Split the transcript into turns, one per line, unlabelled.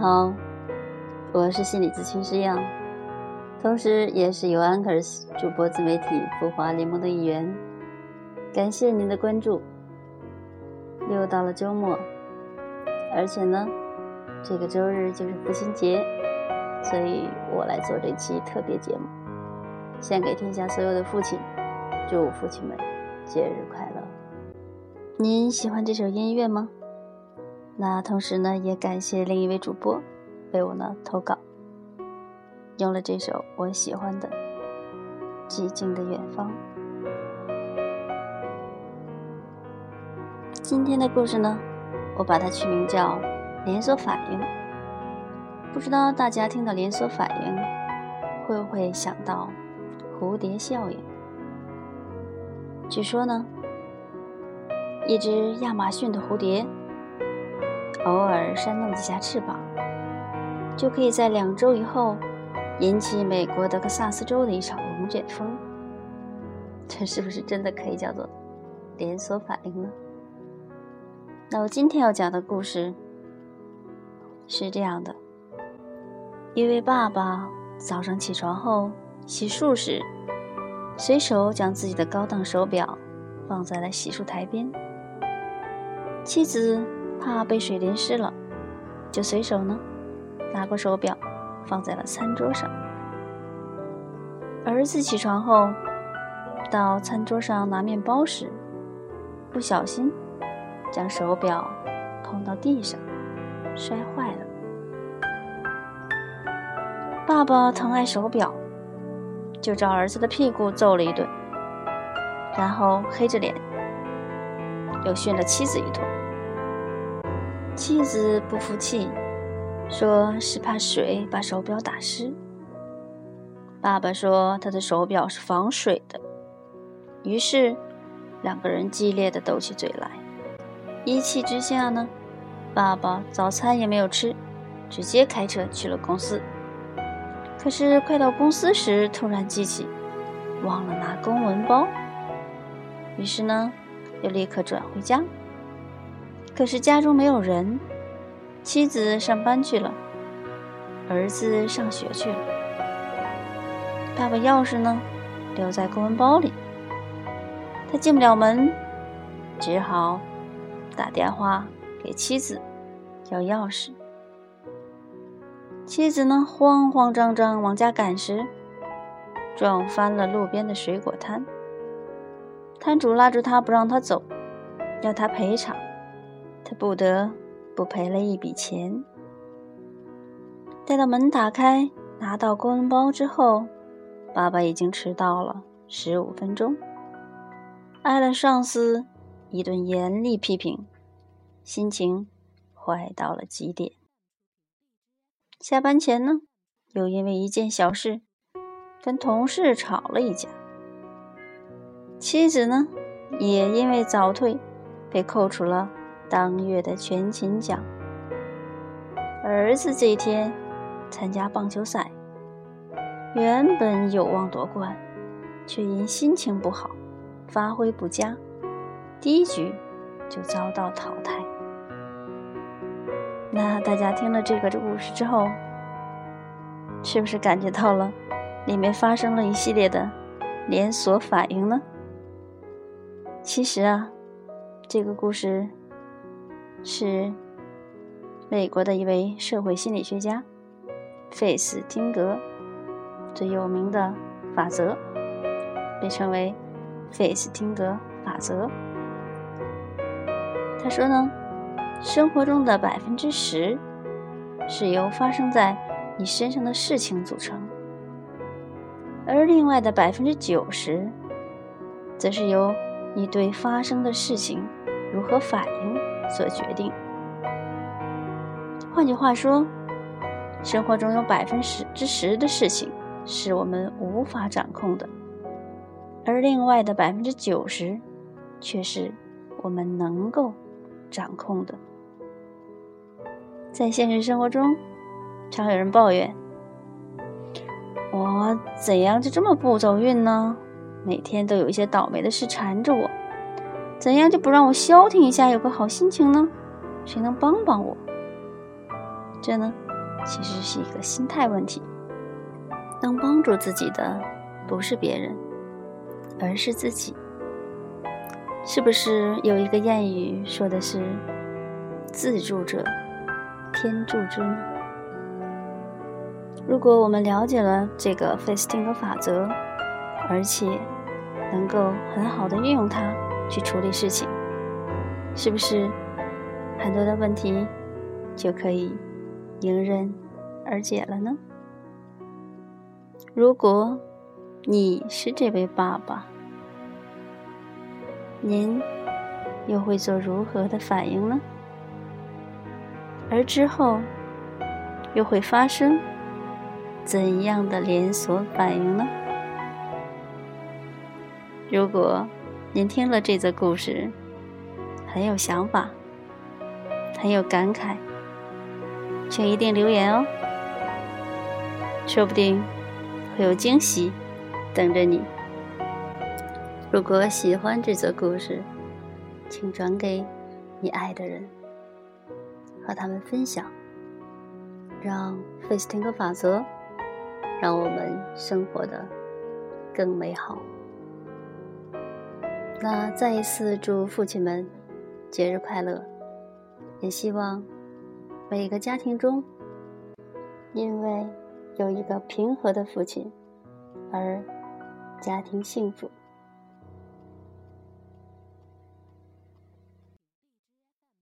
好，我是心理咨询师杨，同时也是由 Anchors 主播自媒体孵化联盟的一员。感谢您的关注。又到了周末，而且呢，这个周日就是父亲节，所以我来做这期特别节目，献给天下所有的父亲，祝父亲们节日快乐。您喜欢这首音乐吗？那同时呢，也感谢另一位主播为我呢投稿，用了这首我喜欢的《寂静的远方》。今天的故事呢，我把它取名叫“连锁反应”。不知道大家听到连锁反应，会不会想到蝴蝶效应？据说呢，一只亚马逊的蝴蝶。偶尔扇动几下翅膀，就可以在两周以后引起美国德克萨斯州的一场龙卷风。这是不是真的可以叫做连锁反应呢？那我今天要讲的故事是这样的：一位爸爸早上起床后洗漱时，随手将自己的高档手表放在了洗漱台边，妻子。怕被水淋湿了，就随手呢拿过手表，放在了餐桌上。儿子起床后到餐桌上拿面包时，不小心将手表碰到地上，摔坏了。爸爸疼爱手表，就照儿子的屁股揍了一顿，然后黑着脸又训了妻子一通。妻子不服气，说是怕水把手表打湿。爸爸说他的手表是防水的。于是，两个人激烈的斗起嘴来。一气之下呢，爸爸早餐也没有吃，直接开车去了公司。可是快到公司时，突然记起忘了拿公文包，于是呢，又立刻转回家。可是家中没有人，妻子上班去了，儿子上学去了，爸爸钥匙呢，留在公文包里，他进不了门，只好打电话给妻子要钥匙。妻子呢，慌慌张张往家赶时，撞翻了路边的水果摊，摊主拉住他不让他走，要他赔偿。他不得不赔了一笔钱。待到门打开，拿到公文包之后，爸爸已经迟到了十五分钟，挨了上司一顿严厉批评，心情坏到了极点。下班前呢，又因为一件小事跟同事吵了一架。妻子呢，也因为早退被扣除了。当月的全勤奖。儿子这一天参加棒球赛，原本有望夺冠，却因心情不好，发挥不佳，第一局就遭到淘汰。那大家听了这个故事之后，是不是感觉到了里面发生了一系列的连锁反应呢？其实啊，这个故事。是美国的一位社会心理学家费斯汀格最有名的法则，被称为费斯汀格法则。他说呢，生活中的百分之十是由发生在你身上的事情组成，而另外的百分之九十，则是由你对发生的事情如何反应。所决定。换句话说，生活中有百分之十的事情是我们无法掌控的，而另外的百分之九十却是我们能够掌控的。在现实生活中，常有人抱怨：“我怎样就这么不走运呢？每天都有一些倒霉的事缠着我。”怎样就不让我消停一下，有个好心情呢？谁能帮帮我？这呢，其实是一个心态问题。能帮助自己的不是别人，而是自己。是不是有一个谚语说的是“自助者天助之”呢？如果我们了解了这个费斯汀格法则，而且能够很好的运用它去处理事情，是不是很多的问题就可以迎刃而解了呢？如果你是这位爸爸，您又会做如何的反应呢？而之后又会发生怎样的连锁反应呢？如果您听了这则故事很有想法、很有感慨，请一定留言哦，说不定。会有惊喜等着你。如果喜欢这则故事，请转给你爱的人，和他们分享，让费斯汀格法则让我们生活的更美好。那再一次祝父亲们节日快乐，也希望每个家庭中，因为。有一个平和的父亲，而家庭幸福。